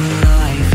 life.